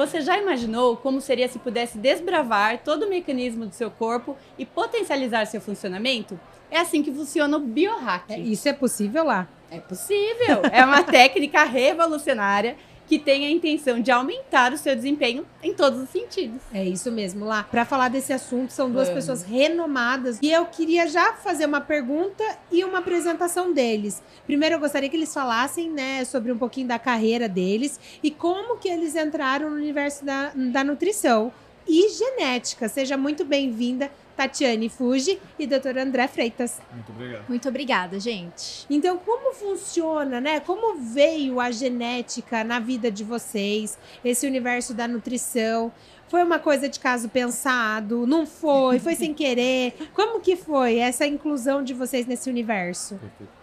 Você já imaginou como seria se pudesse desbravar todo o mecanismo do seu corpo e potencializar seu funcionamento? É assim que funciona o biohack. É, isso é possível lá? É possível. É uma técnica revolucionária que tem a intenção de aumentar o seu desempenho em todos os sentidos. É isso mesmo, lá. Para falar desse assunto, são duas Vamos. pessoas renomadas e eu queria já fazer uma pergunta e uma apresentação deles. Primeiro, eu gostaria que eles falassem, né, sobre um pouquinho da carreira deles e como que eles entraram no universo da, da nutrição e genética. Seja muito bem-vinda, Tatiane Fuji e Dr. André Freitas. Muito obrigado. Muito obrigada, gente. Então, como funciona, né? Como veio a genética na vida de vocês, esse universo da nutrição? Foi uma coisa de caso pensado? Não foi? Foi sem querer? Como que foi essa inclusão de vocês nesse universo? Perfeito.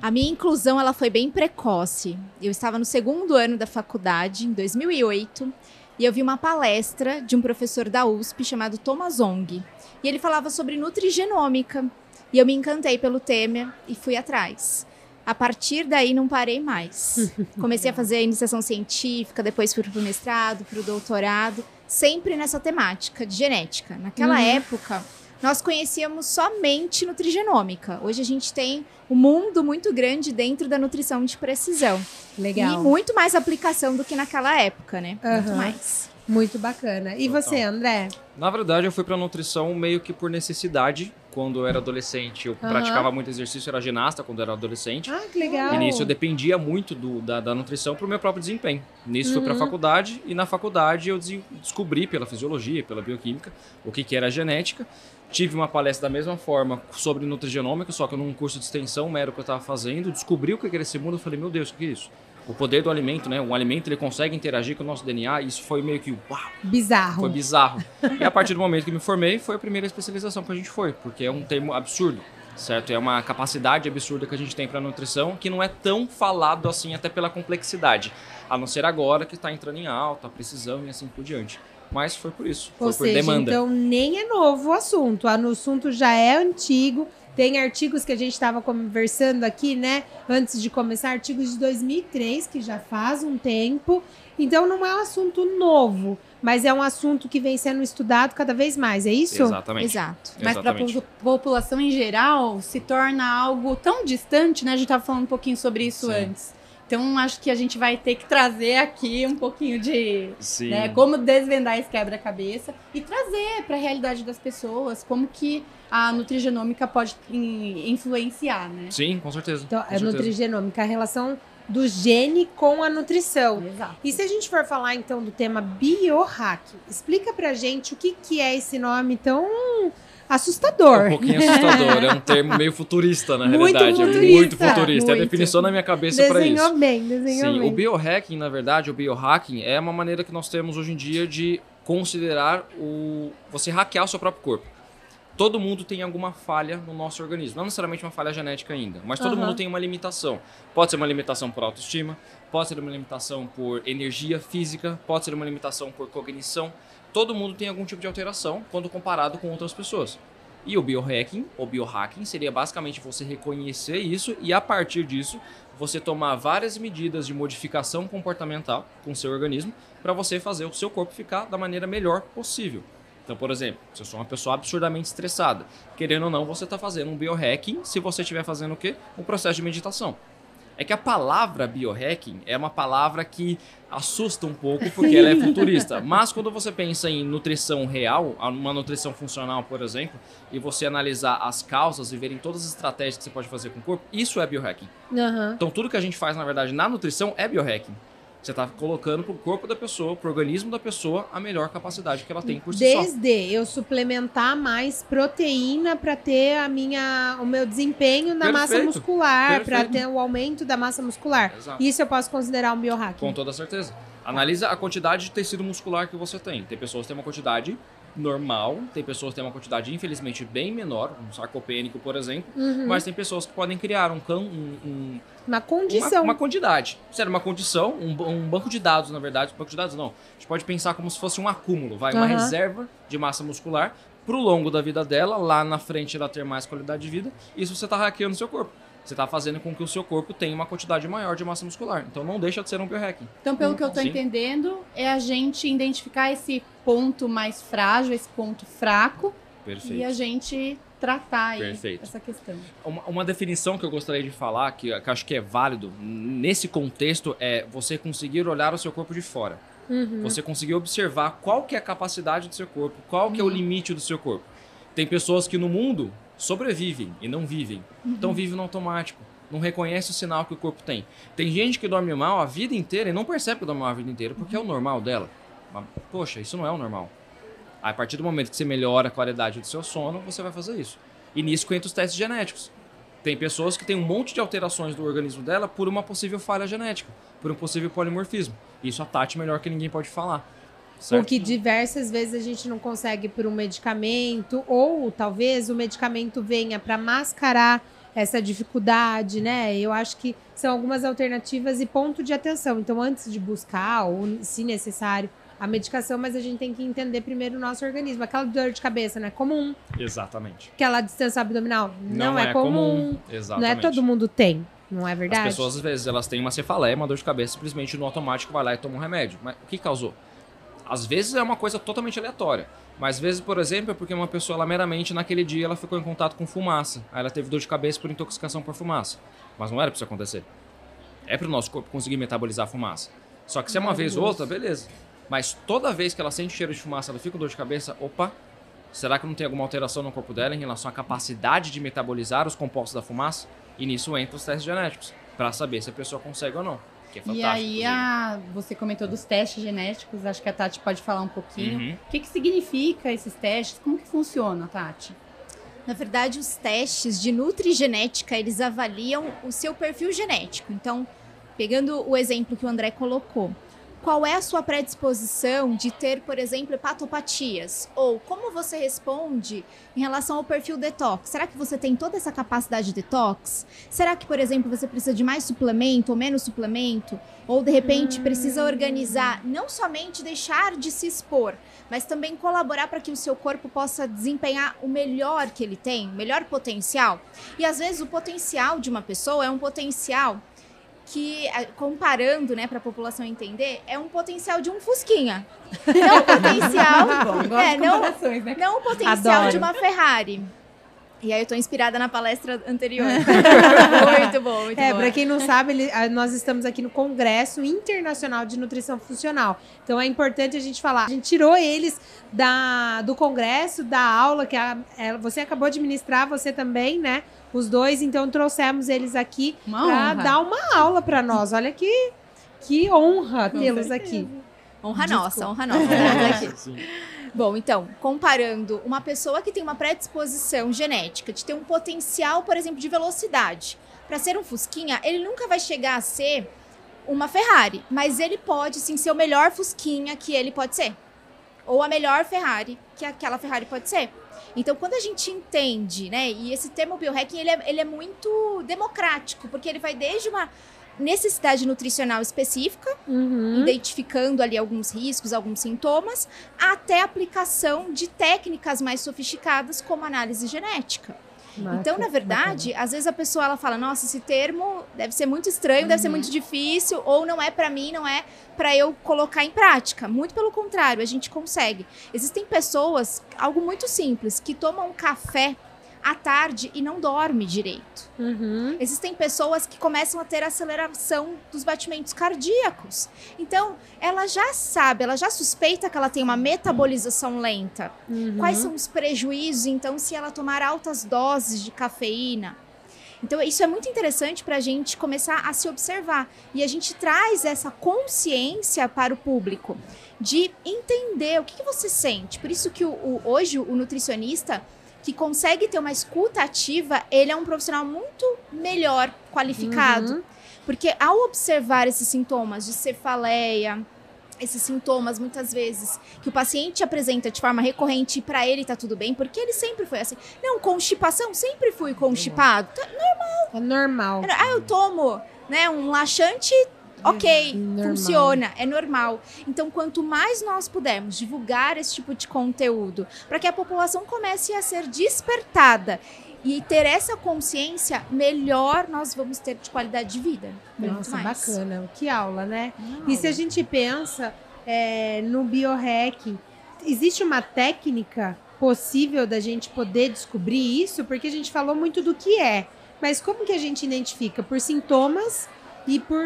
A minha inclusão ela foi bem precoce. Eu estava no segundo ano da faculdade, em 2008, e eu vi uma palestra de um professor da USP chamado Thomas Ong. E ele falava sobre nutrigenômica. E eu me encantei pelo tema e fui atrás. A partir daí não parei mais. Comecei a fazer a iniciação científica, depois fui para o mestrado, para o doutorado, sempre nessa temática de genética. Naquela uhum. época, nós conhecíamos somente nutrigenômica. Hoje a gente tem um mundo muito grande dentro da nutrição de precisão. Legal. E muito mais aplicação do que naquela época, né? Uhum. Muito mais. Muito bacana. E Total. você, André? Na verdade, eu fui para nutrição meio que por necessidade. Quando eu era adolescente, eu uhum. praticava muito exercício, era ginasta quando eu era adolescente. Ah, que legal. E nisso eu dependia muito do, da, da nutrição para o meu próprio desempenho. Nisso uhum. fui para a faculdade e na faculdade eu descobri pela fisiologia, pela bioquímica, o que, que era genética. Tive uma palestra da mesma forma sobre nutrigenômica, só que num curso de extensão mero que eu estava fazendo, descobri o que era esse mundo, eu falei, meu Deus, o que é isso? o poder do alimento, né? Um alimento ele consegue interagir com o nosso DNA, e isso foi meio que uau, bizarro. Foi bizarro. e a partir do momento que me formei, foi a primeira especialização que a gente foi, porque é um termo absurdo, certo? É uma capacidade absurda que a gente tem para nutrição que não é tão falado assim até pela complexidade, a não ser agora que está entrando em alta, precisão e assim por diante. Mas foi por isso, Ou foi seja, por demanda. Então nem é novo o assunto, o assunto já é antigo tem artigos que a gente estava conversando aqui, né? Antes de começar, artigos de 2003, que já faz um tempo. Então não é um assunto novo, mas é um assunto que vem sendo estudado cada vez mais, é isso? Exatamente. Exato. Mas para a população em geral, se torna algo tão distante, né? A gente estava falando um pouquinho sobre isso Sim. antes. Então acho que a gente vai ter que trazer aqui um pouquinho de né, como desvendar esse quebra-cabeça e trazer para a realidade das pessoas como que a nutrigenômica pode influenciar, né? Sim, com certeza. Então, com a certeza. nutrigenômica, a relação do gene com a nutrição. Exato. E se a gente for falar então do tema biohack, explica pra gente o que, que é esse nome tão assustador. É um pouquinho assustador, é um termo meio futurista na muito realidade, futurista, é muito futurista, muito. é a definição na minha cabeça para isso. Desenhou bem, desenhou Sim, bem. o biohacking, na verdade, o biohacking é uma maneira que nós temos hoje em dia de considerar o você hackear o seu próprio corpo todo mundo tem alguma falha no nosso organismo. Não necessariamente uma falha genética ainda, mas todo uhum. mundo tem uma limitação. Pode ser uma limitação por autoestima, pode ser uma limitação por energia física, pode ser uma limitação por cognição. Todo mundo tem algum tipo de alteração quando comparado com outras pessoas. E o biohacking, ou biohacking, seria basicamente você reconhecer isso e a partir disso você tomar várias medidas de modificação comportamental com seu organismo para você fazer o seu corpo ficar da maneira melhor possível. Então, por exemplo, se eu sou uma pessoa absurdamente estressada, querendo ou não, você está fazendo um biohacking se você estiver fazendo o quê? Um processo de meditação. É que a palavra biohacking é uma palavra que assusta um pouco porque ela é futurista. Mas quando você pensa em nutrição real, uma nutrição funcional, por exemplo, e você analisar as causas e verem todas as estratégias que você pode fazer com o corpo, isso é biohacking. Uhum. Então tudo que a gente faz, na verdade, na nutrição é biohacking. Você está colocando para o corpo da pessoa, para o organismo da pessoa, a melhor capacidade que ela tem por si Desde só. Eu suplementar mais proteína para ter a minha, o meu desempenho na Perfeito. massa muscular, para ter o aumento da massa muscular. Exato. Isso eu posso considerar um biohacking. Com toda certeza. Analisa a quantidade de tecido muscular que você tem. Tem pessoas que têm uma quantidade normal, tem pessoas que têm uma quantidade infelizmente bem menor, um sarcopênico, por exemplo, uhum. mas tem pessoas que podem criar um, cão, um, um uma condição. Uma, uma quantidade. Sério, uma condição, um, um, banco de dados, na verdade. Um banco de dados não. A gente pode pensar como se fosse um acúmulo, vai, uma reserva de massa muscular pro longo da vida dela, lá na frente ela ter mais qualidade de vida. Isso você tá hackeando seu corpo. você está fazendo com que o seu corpo tenha uma quantidade maior de massa muscular. Então não deixa de ser um biohacking. Então, pelo que eu estou entendendo, é a gente identificar esse ponto mais frágil, esse ponto fraco. Perfeito. E a gente tratar essa questão. Uma, uma, definição que eu gostaria de falar, que, que acho que é válido nesse contexto, é você conseguir olhar o seu corpo de fora. Uhum. Você conseguir observar qual que é a capacidade do seu corpo, qual que é o uhum. limite do seu corpo. Tem pessoas que no mundo sobrevivem e não vivem. Uhum. Então vivem no automático. Não reconhece o sinal que o corpo tem. Tem gente que dorme mal a vida inteira e não percebe que dorme mal a vida inteira porque uhum. é o normal dela. Mas, poxa, isso não é o normal. A partir do momento que você melhora a qualidade do seu sono, você vai fazer isso. E nisso entra os testes genéticos. Tem pessoas que têm um monte de alterações do organismo dela por uma possível falha genética, por um possível polimorfismo. Isso a Tati melhor que ninguém pode falar. Certo? Porque diversas vezes a gente não consegue por um medicamento, ou talvez o medicamento venha para mascarar essa dificuldade, né? Eu acho que são algumas alternativas e ponto de atenção. Então, antes de buscar, ou se necessário, a medicação, mas a gente tem que entender primeiro o nosso organismo. Aquela dor de cabeça não é comum. Exatamente. Aquela distância abdominal não, não é, é, comum. comum. Exatamente. Não é todo mundo tem. Não é verdade? As pessoas, às vezes, elas têm uma cefaleia, uma dor de cabeça, simplesmente no automático vai lá e toma um remédio. Mas o que causou? Às vezes é uma coisa totalmente aleatória. Mas às vezes, por exemplo, é porque uma pessoa, ela meramente naquele dia, ela ficou em contato com fumaça. Aí ela teve dor de cabeça por intoxicação por fumaça. Mas não era pra isso acontecer. É para o nosso corpo conseguir metabolizar a fumaça. Só que se é uma vez ou outra, beleza. Mas toda vez que ela sente cheiro de fumaça, ela fica com dor de cabeça, opa, será que não tem alguma alteração no corpo dela em relação à capacidade de metabolizar os compostos da fumaça? E nisso entra os testes genéticos, para saber se a pessoa consegue ou não. Que é e aí, a, você comentou dos testes genéticos, acho que a Tati pode falar um pouquinho. Uhum. O que, que significa esses testes? Como que funciona, Tati? Na verdade, os testes de nutrigenética, eles avaliam o seu perfil genético. Então, pegando o exemplo que o André colocou, qual é a sua predisposição de ter, por exemplo, hepatopatias? Ou como você responde em relação ao perfil detox? Será que você tem toda essa capacidade de detox? Será que, por exemplo, você precisa de mais suplemento ou menos suplemento? Ou de repente precisa organizar, não somente deixar de se expor, mas também colaborar para que o seu corpo possa desempenhar o melhor que ele tem, o melhor potencial? E às vezes o potencial de uma pessoa é um potencial que, comparando, né, para a população entender, é um potencial de um Fusquinha. Não um potencial. Bom, é, não, né? não um potencial Adoro. de uma Ferrari. E aí eu tô inspirada na palestra anterior. muito bom, muito é, bom. Pra quem não sabe, ele, nós estamos aqui no Congresso Internacional de Nutrição Funcional. Então é importante a gente falar. A gente tirou eles da, do congresso, da aula que a, a, é, você acabou de ministrar, você também, né? Os dois, então trouxemos eles aqui para dar uma aula para nós. Olha que, que honra tê-los aqui. Honra Desculpa. nossa, honra nossa. Sim. Bom, então, comparando uma pessoa que tem uma predisposição genética de ter um potencial, por exemplo, de velocidade, para ser um Fusquinha, ele nunca vai chegar a ser uma Ferrari, mas ele pode sim ser o melhor Fusquinha que ele pode ser. Ou a melhor Ferrari que aquela Ferrari pode ser. Então, quando a gente entende, né, e esse termo biohacking, ele é, ele é muito democrático, porque ele vai desde uma necessidade nutricional específica, uhum. identificando ali alguns riscos, alguns sintomas, até aplicação de técnicas mais sofisticadas como análise genética. Então, na verdade, às vezes a pessoa ela fala: "Nossa, esse termo deve ser muito estranho, uhum. deve ser uhum. muito difícil, ou não é para mim, não é para eu colocar em prática". Muito pelo contrário, a gente consegue. Existem pessoas, algo muito simples, que tomam café à tarde e não dorme direito. Uhum. Existem pessoas que começam a ter aceleração dos batimentos cardíacos. Então, ela já sabe, ela já suspeita que ela tem uma metabolização lenta. Uhum. Quais são os prejuízos, então, se ela tomar altas doses de cafeína? Então, isso é muito interessante para a gente começar a se observar. E a gente traz essa consciência para o público de entender o que, que você sente. Por isso que o, o, hoje o nutricionista que consegue ter uma escuta ativa, ele é um profissional muito melhor qualificado. Uhum. Porque ao observar esses sintomas de cefaleia, esses sintomas muitas vezes que o paciente apresenta de forma recorrente e para ele tá tudo bem, porque ele sempre foi assim. Não, constipação, sempre fui constipado. Tá normal. É normal. Ah, eu tomo, né, um laxante ok, normal. funciona, é normal. Então, quanto mais nós pudermos divulgar esse tipo de conteúdo, para que a população comece a ser despertada e ter essa consciência, melhor nós vamos ter de qualidade de vida. Nossa, bacana. Que aula, né? e se a gente pensa é, no biohacking, existe uma técnica possível da gente poder descobrir isso? Porque a gente falou muito do que é. Mas como que a gente identifica? Por sintomas e por,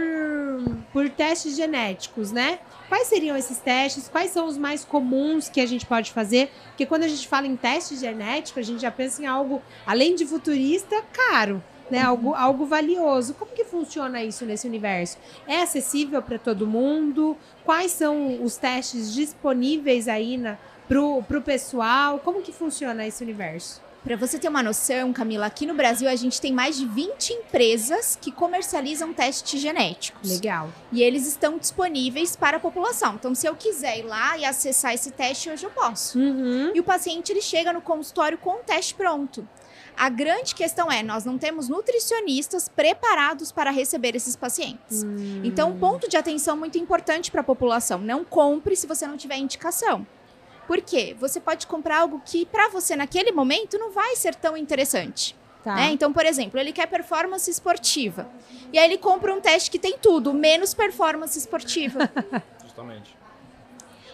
por testes genéticos, né? Quais seriam esses testes? Quais são os mais comuns que a gente pode fazer? Porque quando a gente fala em teste genético, a gente já pensa em algo, além de futurista, caro. Né, uhum. algo, algo valioso. Como que funciona isso nesse universo? É acessível para todo mundo? Quais são os testes disponíveis aí para o pessoal? Como que funciona esse universo? Para você ter uma noção, Camila, aqui no Brasil a gente tem mais de 20 empresas que comercializam testes genéticos. Legal. E eles estão disponíveis para a população. Então, se eu quiser ir lá e acessar esse teste, hoje eu posso. Uhum. E o paciente ele chega no consultório com o teste pronto. A grande questão é, nós não temos nutricionistas preparados para receber esses pacientes. Hum. Então, um ponto de atenção muito importante para a população: não compre se você não tiver indicação. Por quê? Você pode comprar algo que para você naquele momento não vai ser tão interessante. Tá. Né? Então, por exemplo, ele quer performance esportiva. E aí ele compra um teste que tem tudo, menos performance esportiva. Justamente.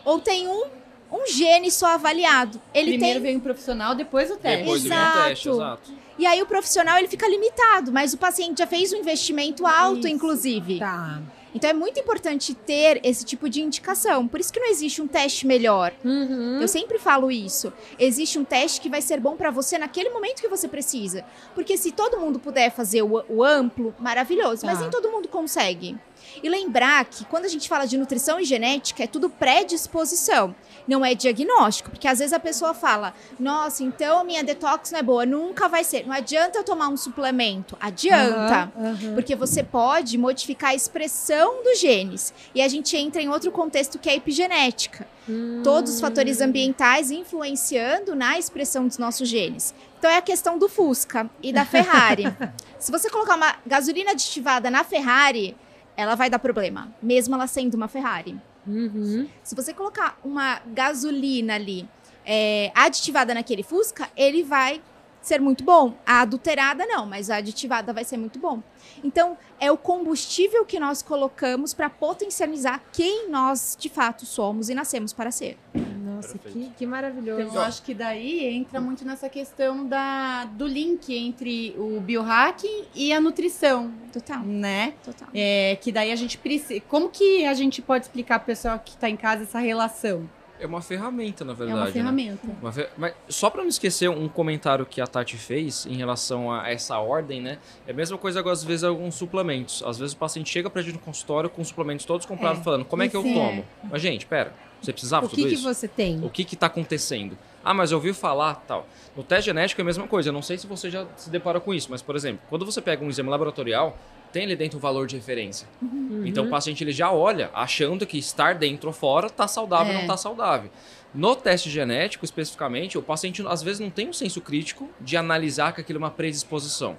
Ou tem um, um gene só avaliado. Ele Primeiro tem... vem o profissional, depois o teste. Depois exato. vem o teste, exato. E aí o profissional ele fica limitado, mas o paciente já fez um investimento alto, Isso. inclusive. Tá. Então é muito importante ter esse tipo de indicação. Por isso que não existe um teste melhor. Uhum. Eu sempre falo isso. Existe um teste que vai ser bom para você naquele momento que você precisa. Porque se todo mundo puder fazer o, o amplo, maravilhoso. Tá. Mas nem todo mundo consegue. E lembrar que quando a gente fala de nutrição e genética, é tudo predisposição, não é diagnóstico. Porque às vezes a pessoa fala: nossa, então a minha detox não é boa, nunca vai ser. Não adianta eu tomar um suplemento. Adianta. Uhum, uhum. Porque você pode modificar a expressão dos genes. E a gente entra em outro contexto que é a epigenética. Hum. Todos os fatores ambientais influenciando na expressão dos nossos genes. Então é a questão do Fusca e da Ferrari. Se você colocar uma gasolina aditivada na Ferrari, ela vai dar problema, mesmo ela sendo uma Ferrari. Uhum. Se você colocar uma gasolina ali é, aditivada naquele Fusca, ele vai ser muito bom. A adulterada não, mas a aditivada vai ser muito bom. Então, é o combustível que nós colocamos para potencializar quem nós de fato somos e nascemos para ser. Nossa, que, que, maravilhoso. Então, eu acho que daí entra muito nessa questão da, do link entre o biohacking e a nutrição. Total. Né? Total. É, que daí a gente precisa. Como que a gente pode explicar para o pessoal que está em casa essa relação? É uma ferramenta, na verdade. É uma ferramenta. Né? Uma fer... Mas só para não esquecer um comentário que a Tati fez em relação a essa ordem, né? É a mesma coisa às vezes alguns suplementos. Às vezes o paciente chega pra gente no consultório com suplementos todos comprados, é. falando como é que eu tomo. É. Mas, gente, pera, você precisava o tudo que isso? O que você tem? O que que tá acontecendo? Ah, mas eu ouvi falar, tal. No teste genético é a mesma coisa. Eu não sei se você já se depara com isso, mas, por exemplo, quando você pega um exame laboratorial, tem ali dentro um valor de referência. Uhum. Então o paciente ele já olha achando que estar dentro ou fora está saudável ou é. não está saudável. No teste genético, especificamente, o paciente às vezes não tem um senso crítico de analisar que aquilo é uma predisposição.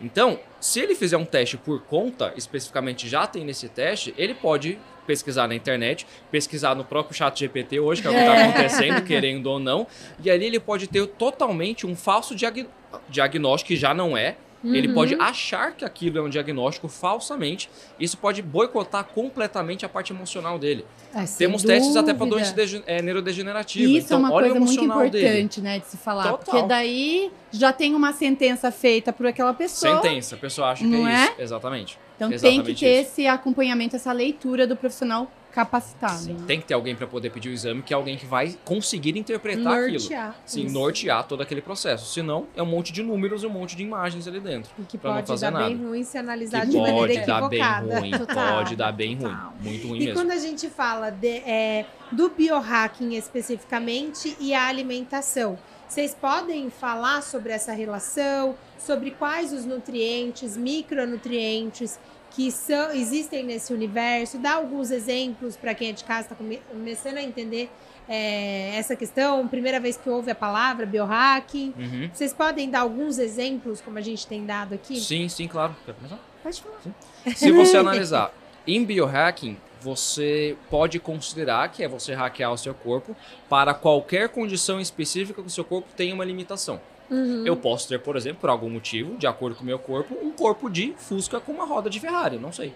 Então, se ele fizer um teste por conta, especificamente já tem nesse teste, ele pode pesquisar na internet, pesquisar no próprio chat GPT hoje, que é o que está é. acontecendo, querendo ou não, e ali ele pode ter totalmente um falso diag diagnóstico, que já não é, Uhum. Ele pode achar que aquilo é um diagnóstico falsamente. Isso pode boicotar completamente a parte emocional dele. É, Temos dúvida. testes até para doença é, neurodegenerativa. Isso então, é uma olha coisa muito importante, dele. né, de se falar. Total. Porque daí já tem uma sentença feita por aquela pessoa. Sentença, a pessoa acha que é, é isso. Exatamente. Então Exatamente tem que ter isso. esse acompanhamento, essa leitura do profissional capacitado. Sim, tem que ter alguém para poder pedir o exame, que é alguém que vai conseguir interpretar nortear, aquilo. Sim, isso. nortear todo aquele processo. Senão, é um monte de números e um monte de imagens ali dentro. E que pode dar nada. bem ruim se analisar que de pode maneira dar bem ruim, Total. pode dar bem ruim. Muito ruim e mesmo. quando a gente fala de, é, do biohacking especificamente e a alimentação, vocês podem falar sobre essa relação, sobre quais os nutrientes, micronutrientes que são, existem nesse universo, dá alguns exemplos para quem é de casa está começando a entender é, essa questão, primeira vez que ouve a palavra biohacking. Uhum. Vocês podem dar alguns exemplos, como a gente tem dado aqui? Sim, sim, claro. Quer começar? Pode falar. Sim. Se você analisar, em biohacking, você pode considerar que é você hackear o seu corpo para qualquer condição específica que o seu corpo tenha uma limitação. Uhum. Eu posso ter, por exemplo, por algum motivo, de acordo com o meu corpo, um corpo de Fusca com uma roda de Ferrari, não sei.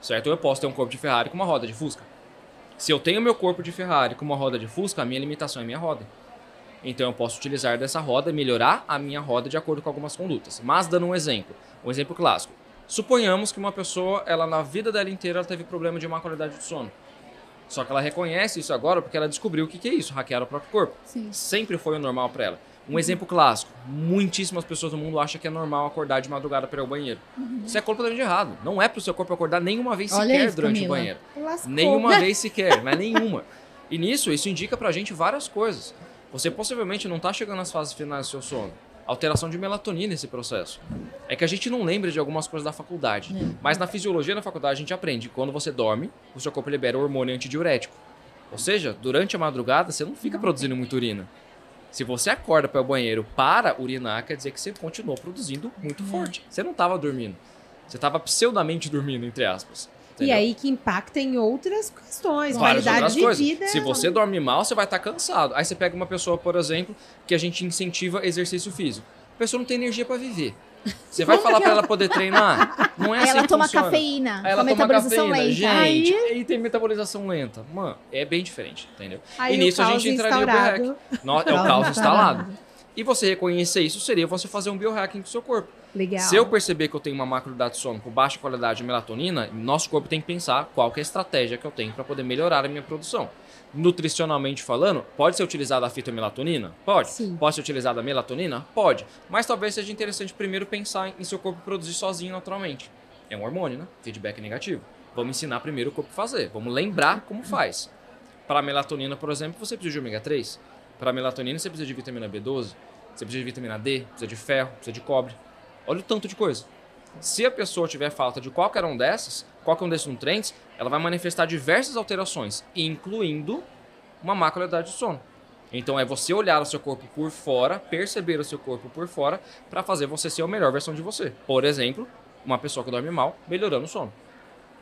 Certo? Ou eu posso ter um corpo de Ferrari com uma roda de Fusca. Se eu tenho meu corpo de Ferrari com uma roda de Fusca, a minha limitação é minha roda. Então eu posso utilizar dessa roda e melhorar a minha roda de acordo com algumas condutas. Mas dando um exemplo, um exemplo clássico. Suponhamos que uma pessoa, ela na vida dela inteira, teve problema de má qualidade de sono. Só que ela reconhece isso agora porque ela descobriu o que, que é isso, hackear o próprio corpo. Sim. Sempre foi o normal para ela. Um uhum. exemplo clássico: muitíssimas pessoas no mundo acham que é normal acordar de madrugada para ir ao banheiro. Uhum. Isso é completamente errado. Não é para o seu corpo acordar nenhuma vez Olha sequer isso, durante Camila. o banheiro. Lascou. Nenhuma vez sequer, mas nenhuma. E nisso, isso indica pra gente várias coisas. Você possivelmente não está chegando nas fases finais do seu sono alteração de melatonina nesse processo. É que a gente não lembra de algumas coisas da faculdade. É. Mas na fisiologia da faculdade a gente aprende quando você dorme, o seu corpo libera o hormônio antidiurético. Ou seja, durante a madrugada você não fica produzindo muita urina. Se você acorda para o banheiro para urinar, quer dizer que você continuou produzindo muito é. forte. Você não estava dormindo. Você estava pseudamente dormindo, entre aspas. Entendeu? E aí que impacta em outras questões, Várias qualidade de coisas. vida. Se você dorme mal, você vai estar tá cansado. Aí você pega uma pessoa, por exemplo, que a gente incentiva exercício físico. A pessoa não tem energia para viver. Você vai falar para ela poder treinar? Não é assim ela toma funciona. cafeína. Aí ela toma metabolização cafeína. lenta. Gente, aí... tem metabolização lenta. Mano, é bem diferente, entendeu? Aí e nisso a gente entraria no biohack. É o caos instalado. E você reconhecer isso seria você fazer um biohacking com o seu corpo. Legal. Se eu perceber que eu tenho uma macroidade de sono com baixa qualidade de melatonina, nosso corpo tem que pensar qual que é a estratégia que eu tenho para poder melhorar a minha produção. Nutricionalmente falando, pode ser utilizada a fitomelatonina? Pode. Sim. Pode ser utilizada a melatonina? Pode. Mas talvez seja interessante primeiro pensar em seu corpo produzir sozinho naturalmente. É um hormônio, né? Feedback negativo. Vamos ensinar primeiro o corpo a fazer. Vamos lembrar como faz. Para a melatonina, por exemplo, você precisa de ômega 3. Para a melatonina, você precisa de vitamina B12. Você precisa de vitamina D, precisa de ferro, precisa de cobre. Olha o tanto de coisa. Se a pessoa tiver falta de qualquer um dessas, qualquer um desses nutrientes, ela vai manifestar diversas alterações, incluindo uma má qualidade de sono. Então é você olhar o seu corpo por fora, perceber o seu corpo por fora, para fazer você ser a melhor versão de você. Por exemplo, uma pessoa que dorme mal, melhorando o sono.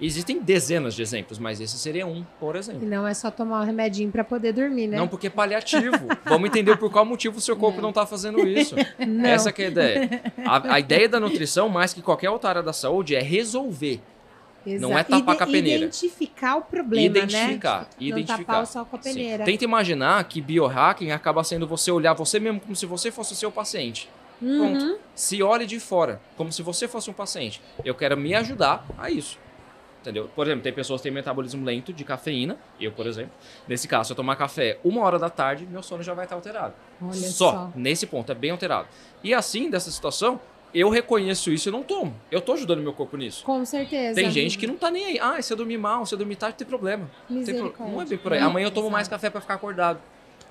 Existem dezenas de exemplos, mas esse seria um, por exemplo. E não é só tomar um remedinho para poder dormir, né? Não, porque é paliativo. Vamos entender por qual motivo o seu corpo não está fazendo isso. Não. Essa é a ideia. A, a, ideia da nutrição, mais que qualquer outra área da saúde, é resolver. Exato. Não é tapar com a peneira. Identificar o problema, identificar, né? Identificar. Não tapar só com a peneira. Sim. Tenta imaginar que biohacking acaba sendo você olhar você mesmo como se você fosse o seu paciente. Uhum. Pronto. Se olhe de fora, como se você fosse um paciente. Eu quero me ajudar a isso. Entendeu? Por exemplo, tem pessoas que têm metabolismo lento de cafeína, eu, por exemplo. Nesse caso, se eu tomar café uma hora da tarde, meu sono já vai estar alterado. Olha só, só. nesse ponto, é bem alterado. E assim, dessa situação, eu reconheço isso e não tomo. Eu tô ajudando meu corpo nisso. Com certeza. Tem gente que não tá nem aí. Ah, se eu dormir mal, se eu dormir tarde, tem problema. Tem pro... Não é bem por aí. Amanhã eu tomo mais café para ficar acordado.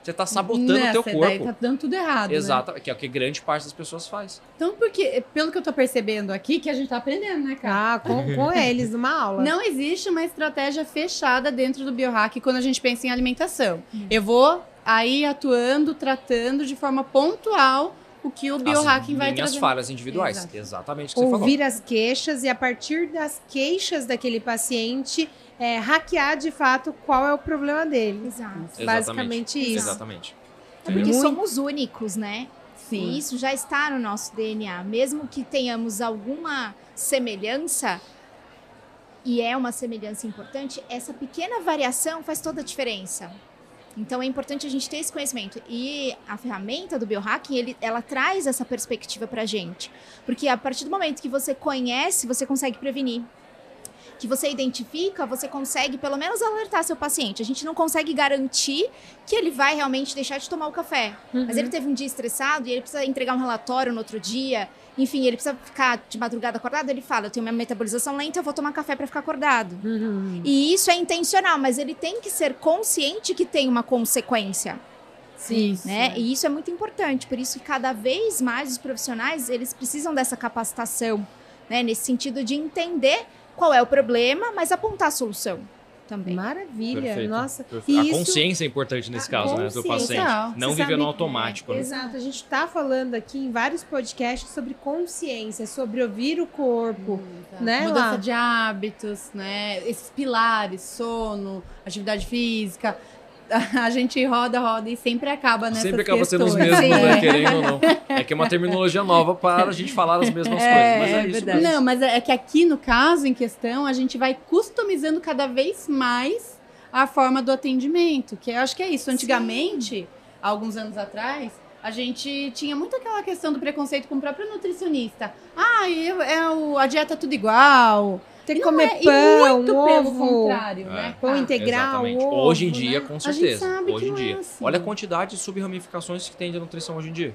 Você está sabotando o teu corpo. Daí tá dando tudo errado. Né? Exato, né? que é o que grande parte das pessoas faz. Então, porque, pelo que eu estou percebendo aqui, que a gente está aprendendo, né, cara? Ah, com, com eles, numa aula. Não existe uma estratégia fechada dentro do biohack quando a gente pensa em alimentação. Hum. Eu vou aí atuando, tratando de forma pontual o que o biohacking vai trazer. As falhas individuais. Exato. Exatamente o que Ouvir as queixas e a partir das queixas daquele paciente é, hackear de fato qual é o problema dele. Exato. Basicamente isso. Exatamente. É porque Muito... somos únicos, né? Sim. E isso já está no nosso DNA. Mesmo que tenhamos alguma semelhança, e é uma semelhança importante, essa pequena variação faz toda a diferença. Então é importante a gente ter esse conhecimento. E a ferramenta do biohacking, ele, ela traz essa perspectiva pra gente. Porque a partir do momento que você conhece, você consegue prevenir que você identifica, você consegue pelo menos alertar seu paciente. A gente não consegue garantir que ele vai realmente deixar de tomar o café. Uhum. Mas ele teve um dia estressado e ele precisa entregar um relatório no outro dia. Enfim, ele precisa ficar de madrugada acordado. Ele fala: Eu tenho minha metabolização lenta, eu vou tomar café para ficar acordado. Uhum. E isso é intencional, mas ele tem que ser consciente que tem uma consequência. Sim, né? E isso é muito importante. Por isso, cada vez mais os profissionais eles precisam dessa capacitação, né? Nesse sentido de entender qual é o problema, mas apontar a solução também. Maravilha, Perfeito. nossa. Perfeito. A consciência é importante nesse caso, né, do paciente. Não, não viver no automático. É, né? Exato, a gente está falando aqui em vários podcasts sobre consciência, sobre ouvir o corpo, hum, né? Mudança lá? de hábitos, né? Esses pilares, sono, atividade física a gente roda, roda e sempre acaba nessas Sempre acaba questões. sendo os mesmos, né? É. Querendo ou não. É que é uma terminologia nova para a gente falar as mesmas É, coisas. Mas é, é isso verdade. mesmo. Não, mas é que aqui no caso em questão, a gente vai customizando cada vez mais a forma do atendimento. Que eu acho que é isso. Antigamente, há alguns anos atrás, a gente tinha muito aquela questão do preconceito com o próprio nutricionista. Ah, eu, é o, a dieta é tudo igual. Tem que não comer é- pão, muito pelo ovo. contrário, É. né? Pão integral, ovo, hoje em dia, né? com A gente certeza. Hoje em não é dia. assim. Olha a quantidade de sub-ramificações que tem de nutrição hoje em dia.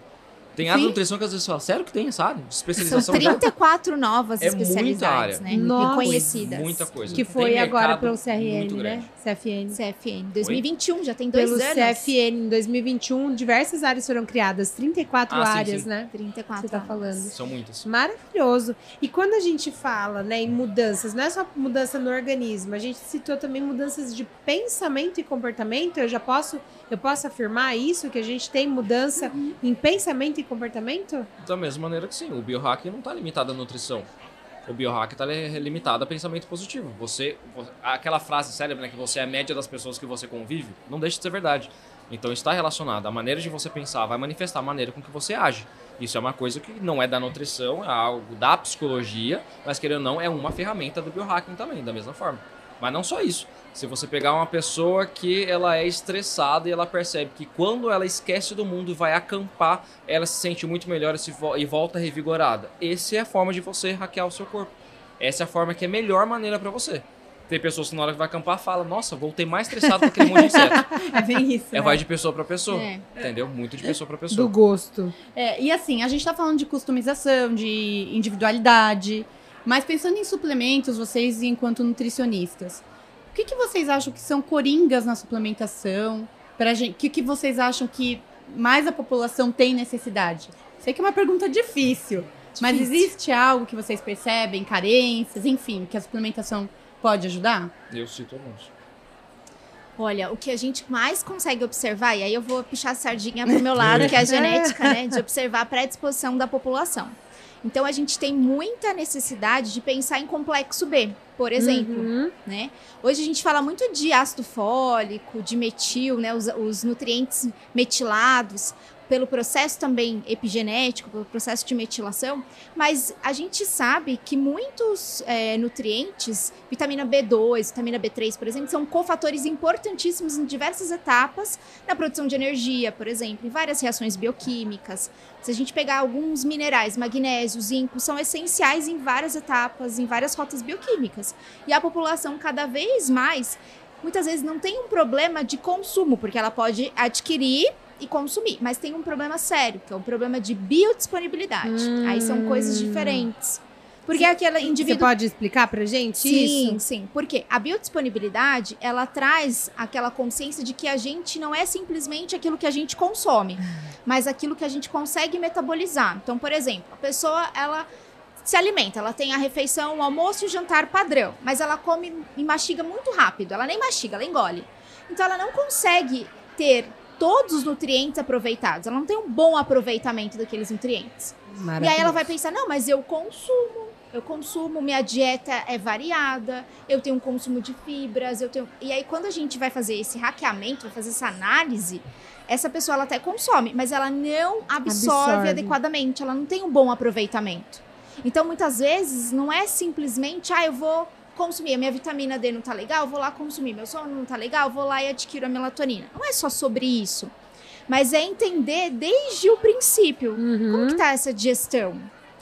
Tem área de Sim. nutrição que às vezes fala, sério que tem essa área? De São especialização já? 34 novas É muita especialidades, área. né? Nossa. Reconhecidas. Muita coisa. Que Tem foi agora mercado pelo CRN, né? CFN. CFN. 2021, já tem dois Pelo anos. CFN, em 2021, diversas áreas foram criadas, 34 Ah, sim, áreas, sim. né? 34 Você tá anos. falando. São muitas. Maravilhoso. E quando a gente fala né, em mudanças, não é só mudança no organismo, a gente citou também mudanças de pensamento e comportamento. Eu já posso, eu posso afirmar isso, que a gente tem mudança em pensamento e comportamento? Da mesma maneira que sim, o biohacking não está limitado à nutrição. O biohack está limitado a pensamento positivo. Você, vo- aquela frase célebre, né, que você é a média das pessoas que você convive, não deixa de ser verdade. Então está relacionado. A maneira de você pensar vai manifestar a maneira com que você age. Isso é uma coisa que não é da nutrição, é algo da psicologia, mas querendo ou não, é uma ferramenta do biohacking também, da mesma forma. Mas não só isso. Se você pegar uma pessoa que ela é estressada e ela percebe que quando ela esquece do mundo e vai acampar, ela se sente muito melhor e, e volta revigorada. Essa é a forma de você hackear o seu corpo. Essa é a forma que é a melhor maneira pra você. Tem pessoas que na hora que vai acampar fala, nossa, voltei mais estressado com aquele monte de inseto. É bem isso. É, né? vai de pessoa pra pessoa. É. Entendeu? Muito de pessoa pra Do pessoa. gosto. É, e assim, a gente tá falando de customização, de individualidade, mas pensando em suplementos, vocês enquanto nutricionistas, o que, que vocês acham que são coringas na suplementação? Pra gente, o que, que vocês acham que mais a população tem necessidade? Sei que é uma pergunta difícil, mas Difícil. existe algo que vocês percebem, carências, enfim, que a suplementação pode ajudar? Eu cito alguns. Olha, o que a gente mais consegue observar, e aí eu vou puxar a sardinha pro meu lado, que é a genética, né? De observar a predisposição da população. Então a gente tem muita necessidade de pensar em complexo B, por exemplo. Uhum. né? Hoje a gente fala muito de ácido fólico, de metil, né? Os, os nutrientes metilados, pelo processo também epigenético, pelo processo de metilação, mas a gente sabe que muitos é, nutrientes, vitamina B2, vitamina B3, por exemplo, são cofatores importantíssimos em diversas etapas na produção de energia, por exemplo, em várias reações bioquímicas. Se a gente pegar alguns minerais, magnésio, zinco, são essenciais em várias etapas, em várias rotas bioquímicas. E a população cada vez mais, muitas vezes não tem um problema de consumo, porque ela pode adquirir e consumir, mas tem um problema sério, que é um problema de biodisponibilidade. Hum. Aí são coisas diferentes. Porque aquela Você indivíduo pode explicar pra gente Sim, isso? sim. Porque a biodisponibilidade, ela traz aquela consciência de que a gente não é simplesmente aquilo que a gente consome, mas aquilo que a gente consegue metabolizar. Então, por exemplo, a pessoa, ela se alimenta, ela tem a refeição, o almoço e o jantar padrão, mas ela come e mastiga muito rápido, ela nem mastiga, ela engole. Então, ela não consegue ter todos os nutrientes aproveitados, ela não tem um bom aproveitamento daqueles nutrientes. E aí ela vai pensar: não, mas eu consumo, eu consumo, minha dieta é variada, eu tenho um consumo de fibras, eu tenho. E aí, quando a gente vai fazer esse hackeamento, vai fazer essa análise, essa pessoa ela até consome, mas ela não absorve, Absorve. adequadamente, ela não tem um bom aproveitamento. Então, muitas vezes, não é simplesmente, ah, eu vou consumir, a minha vitamina D não tá legal, vou lá consumir, meu sono não tá legal, vou lá e adquiro a melatonina. Não é só sobre isso. Mas é entender desde o princípio. Uhum. Como que tá essa digestão?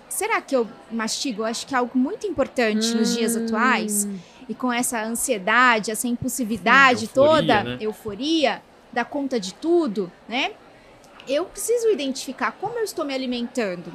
Será que eu mastigo? Eu acho que é algo muito importante nos dias Hum. atuais. E com essa ansiedade, essa impulsividade Sim, euforia, toda, né? euforia, dar conta de tudo, né? Eu preciso identificar como eu estou me alimentando.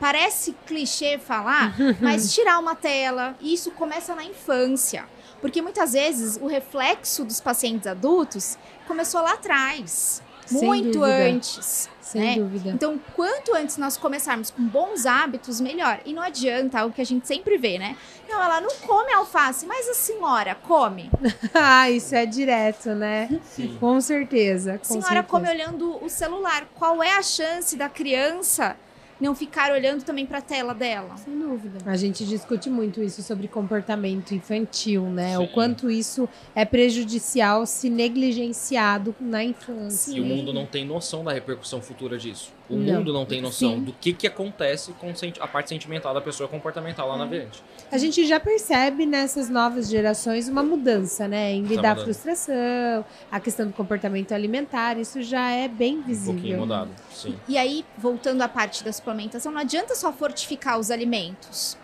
Parece clichê falar, mas tirar uma tela, isso começa na infância. Porque muitas vezes o reflexo dos pacientes adultos começou lá atrás, Sem muito dúvida. antes. Sem né? dúvida. Então, quanto antes nós começarmos com bons hábitos, melhor. E não adianta, algo que a gente sempre vê, né? Não, ela não come alface, mas a senhora come. Ah, isso é direto, né? Sim. Com certeza. A Com senhora certeza. come olhando o celular. Qual é a chance da criança não ficar olhando também para a tela dela. Sem dúvida. A gente discute muito isso sobre comportamento infantil, né? Sim. O quanto isso é prejudicial se negligenciado na infância. E o mundo não tem noção da repercussão futura disso. O não. mundo não tem noção Sim. do que, que acontece com a parte sentimental da pessoa comportamental lá é. na frente. A gente já percebe nessas novas gerações uma mudança, né? Em lidar tá frustração, a questão do comportamento alimentar, isso já é bem visível. Um pouquinho mudado, sim. E aí, voltando à parte da suplementação, não adianta só fortificar os alimentos.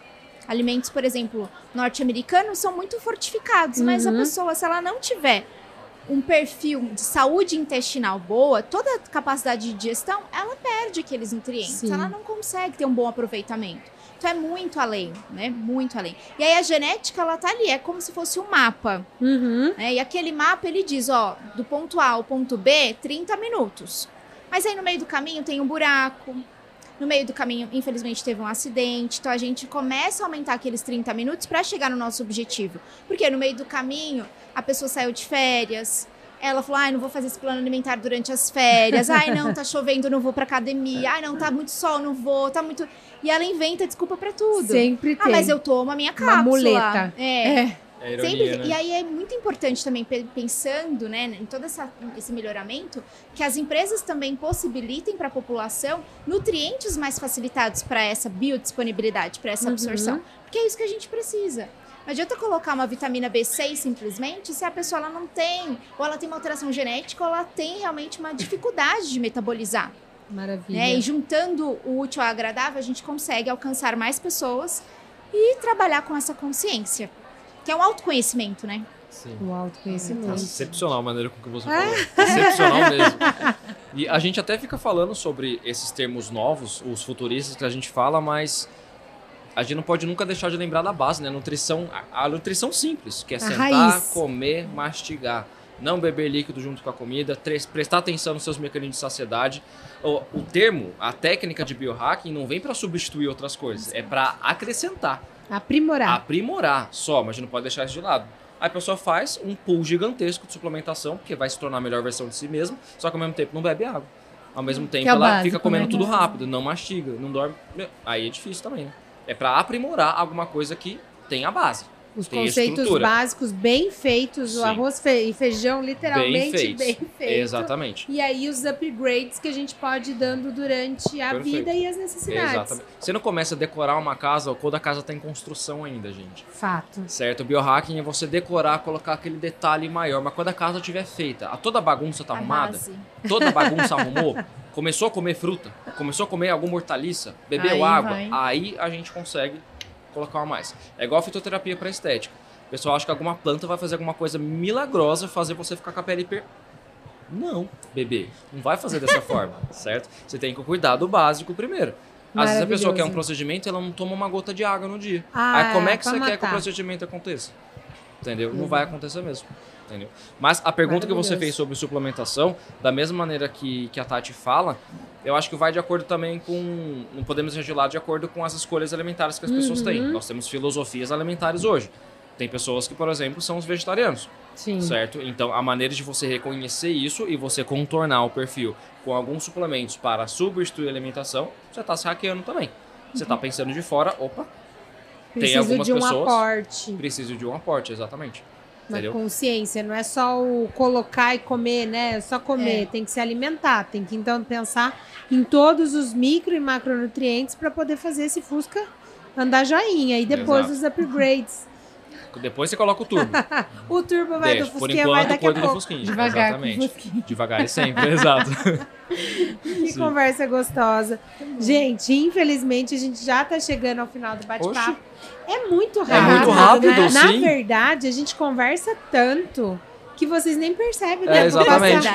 Alimentos, por exemplo, norte-americanos são muito fortificados, uhum. mas a uhum. pessoa, se ela não tiver um perfil de saúde intestinal boa, toda a capacidade de digestão, ela perde aqueles nutrientes. Sim. Ela não consegue ter um bom aproveitamento. Então é muito além, né? Muito além. E aí a genética, ela tá ali, é como se fosse um mapa. Uhum. Né? E aquele mapa, ele diz, ó, do ponto A ao ponto B, 30 minutos. Mas aí no meio do caminho tem um buraco. No meio do caminho, infelizmente, teve um acidente. Então a gente começa a aumentar aqueles 30 minutos para chegar no nosso objetivo. Porque no meio do caminho, a pessoa saiu de férias, ela falou: ai, não vou fazer esse plano alimentar durante as férias. Ai, não, tá chovendo, não vou pra academia. Ai, não, tá muito sol, não vou. Tá muito. E ela inventa desculpa para tudo. Sempre tem. Ah, mas eu tomo a minha cápsula. Uma muleta. É. é. É ironia, Sempre, né? E aí é muito importante também, pensando né, em todo essa, esse melhoramento, que as empresas também possibilitem para a população nutrientes mais facilitados para essa biodisponibilidade, para essa uhum. absorção. Porque é isso que a gente precisa. Não adianta colocar uma vitamina B6 simplesmente se a pessoa ela não tem, ou ela tem uma alteração genética, ou ela tem realmente uma dificuldade de metabolizar. Maravilha. Né? E juntando o útil ao agradável, a gente consegue alcançar mais pessoas e trabalhar com essa consciência, que é um autoconhecimento, né? Sim. O autoconhecimento. Excepcional a maneira com que você falou. Excepcional mesmo. E a gente até fica falando sobre esses termos novos, os futuristas que a gente fala, mas a gente não pode nunca deixar de lembrar da base, né? Nutrição, a, a nutrição simples, que é a sentar, raiz. comer, mastigar. Não beber líquido junto com a comida, prestar atenção nos seus mecanismos de saciedade. O, o termo, a técnica de biohacking não vem para substituir outras coisas, é para acrescentar. Aprimorar. Aprimorar só, mas a gente não pode deixar isso de lado. Aí a pessoa faz um pool gigantesco de suplementação, porque vai se tornar a melhor versão de si mesma, só que ao mesmo tempo não bebe água. Ao mesmo tempo é ela básico, fica comendo né? tudo rápido, não mastiga, não dorme. Aí é difícil também, né? É para aprimorar alguma coisa que tem a base. Os conceitos estrutura. básicos bem feitos, Sim. o arroz e feijão literalmente bem, bem, feito. Exatamente. E aí os upgrades que a gente pode ir dando durante a Perfeito. vida e as necessidades. Exatamente. Você não começa a decorar uma casa quando a casa está em construção ainda, gente. Fato. Certo? O biohacking é você decorar, colocar aquele detalhe maior, mas quando a casa estiver feita, a toda bagunça está arrumada, base. toda bagunça arrumou, começou a comer fruta, começou a comer alguma hortaliça, bebeu aí água, vai. aí a gente consegue colocar uma mais. É igual a fitoterapia para estética. O pessoal acha que alguma planta vai fazer alguma coisa milagrosa, fazer você ficar com a pele per... Não, bebê, não vai fazer dessa forma, certo? Você tem que cuidar do básico primeiro. Às vezes a pessoa quer um procedimento ela não toma uma gota de água no dia. Ah, Aí como é que você matar. quer que o procedimento aconteça? Entendeu? Uhum. Não vai acontecer mesmo. Entendeu? Mas a pergunta que você fez sobre suplementação, da mesma maneira que, que a Tati fala, eu acho que vai de acordo também com. Não podemos legislar de acordo com as escolhas alimentares que as uhum. pessoas têm. Uhum. Nós temos filosofias alimentares hoje. Tem pessoas que, por exemplo, são os vegetarianos. Sim. Certo? Então, a maneira de você reconhecer isso e você contornar o perfil com alguns suplementos para substituir a alimentação, você está se hackeando também. Você está uhum. pensando de fora, opa, Preciso tem algumas de um pessoas. Aporte. Preciso de um aporte, exatamente. Na Entendeu? consciência, não é só o colocar e comer, né? É só comer, é. tem que se alimentar, tem que então pensar em todos os micro e macronutrientes para poder fazer esse Fusca andar joinha e depois Exato. os upgrades. Depois você coloca o turbo. o turbo vai Deixa. do Fusquinha, Por enquanto, vai daqui a pouco. Fusquinha. Devagar Exatamente. Devagar e sempre, exato. que Sim. conversa gostosa. Gente, infelizmente a gente já está chegando ao final do bate-papo. É muito rápido. É muito rápido, né? Na verdade, a gente conversa tanto que vocês nem percebem, né? É, exatamente.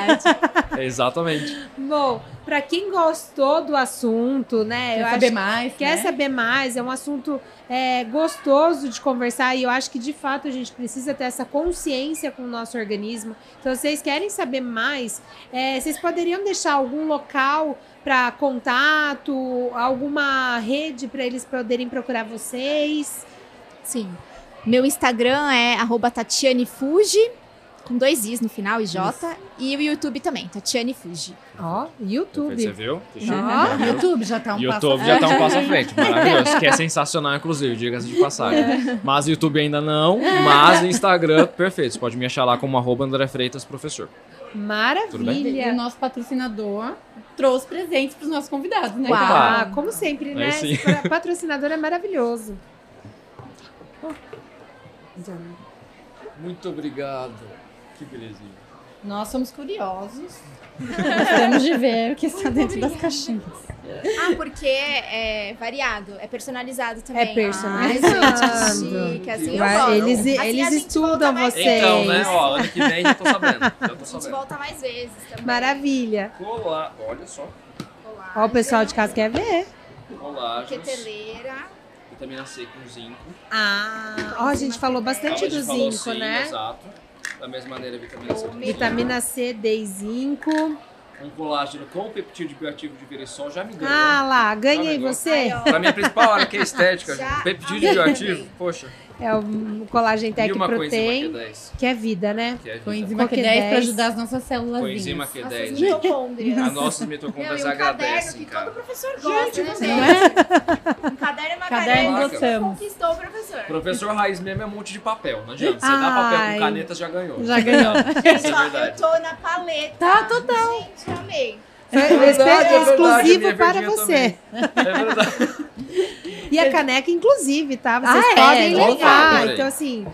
é, exatamente. Bom, para quem gostou do assunto, né? Quer saber mais. Quer né? saber mais, é um assunto é, gostoso de conversar e eu acho que de fato a gente precisa ter essa consciência com o nosso organismo. Então, se vocês querem saber mais, é, vocês poderiam deixar algum local para contato, alguma rede para eles poderem procurar vocês? Sim. Meu Instagram é Tatiane Fuji com dois Is no final, IJ. Isso. E o YouTube também, Tatiane Fuji. Ó, YouTube. Você viu? Ó, YouTube já tá um YouTube passo já tá um passo à frente. Maravilhoso. Que é sensacional, inclusive, diga-se de passagem. É. Mas o YouTube ainda não, mas o Instagram, perfeito. Você pode me achar lá como arroba André Freitas, professor. Maravilha. E o nosso patrocinador trouxe presentes para os nossos convidados, né? Ah, como sempre, né? Esse patrocinador é maravilhoso. Muito obrigado. Que belezinha. Nós somos curiosos. Gostamos de ver o que está dentro das caixinhas. Ah, porque é variado, é personalizado também. É personalizado. Ah, chique, assim, Vai, eles assim, eles estudam vocês. Então, né? Ó, ano que vem já tô sabendo. Já tô sabendo. A gente volta mais vezes também. Maravilha. Colar, olha só. Ó, o pessoal de casa quer ver. Colagens. Queteleira. Vitamina C com zinco. Ah, ó, a gente falou bastante do zinco, sim, né? Exato. Da mesma maneira, vitamina C. Vitamina C, D e zinco um colágeno com peptídeo bioativo de virissol já me ganhou. Ah lá, ganhei você. Pra minha principal área que é estética, peptídeo bioativo, poxa. É o colágeno Tech Protein, que é vida, né? Que é vida. Coenzima Q10 para ajudar as nossas células. Coenzima Q10. Nossas mitocôndrias. As nossas mitocôndrias agradecem, um cara. todo professor gosta, Gente, né, é? Um caderno é uma caderno gostamos. conquistou o professor. Professor raiz mesmo é um monte de papel, não adianta. Você Ai. dá papel com caneta, já ganhou. Já ganhou. Gente, ó, eu tô na paleta. Tá, total. Gente, amei. É, verdade, é exclusivo é para você. Também. É verdade. E a caneca, inclusive, tá? Vocês ah, podem é, levar. Então, assim,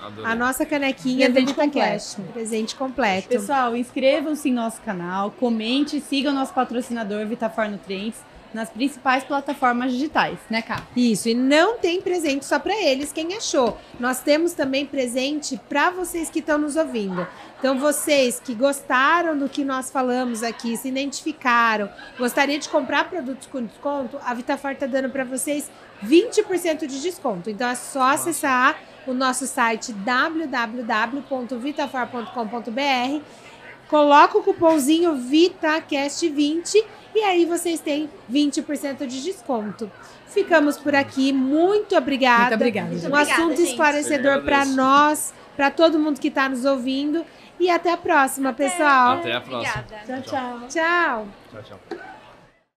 Adorei. a nossa canequinha presente do completo. Presente completo. Pessoal, inscrevam-se em nosso canal, comente, sigam o nosso patrocinador Vitafor Nutrientes nas principais plataformas digitais, né, Cá? Isso, e não tem presente só para eles, quem achou. Nós temos também presente para vocês que estão nos ouvindo. Então, vocês que gostaram do que nós falamos aqui, se identificaram, gostaria de comprar produtos com desconto, a Vitafar está dando para vocês 20% de desconto. Então, é só acessar o nosso site www.vitafar.com.br, coloca o cupomzinho VITACAST20 e aí vocês têm 20% de desconto. Ficamos por aqui. Muito obrigada. Muito obrigada. Um obrigada, assunto gente. esclarecedor para nós, para todo mundo que está nos ouvindo. E até a próxima, até. pessoal. Até a próxima. Obrigada. Tchau, tchau. Tchau. Tchau, tchau.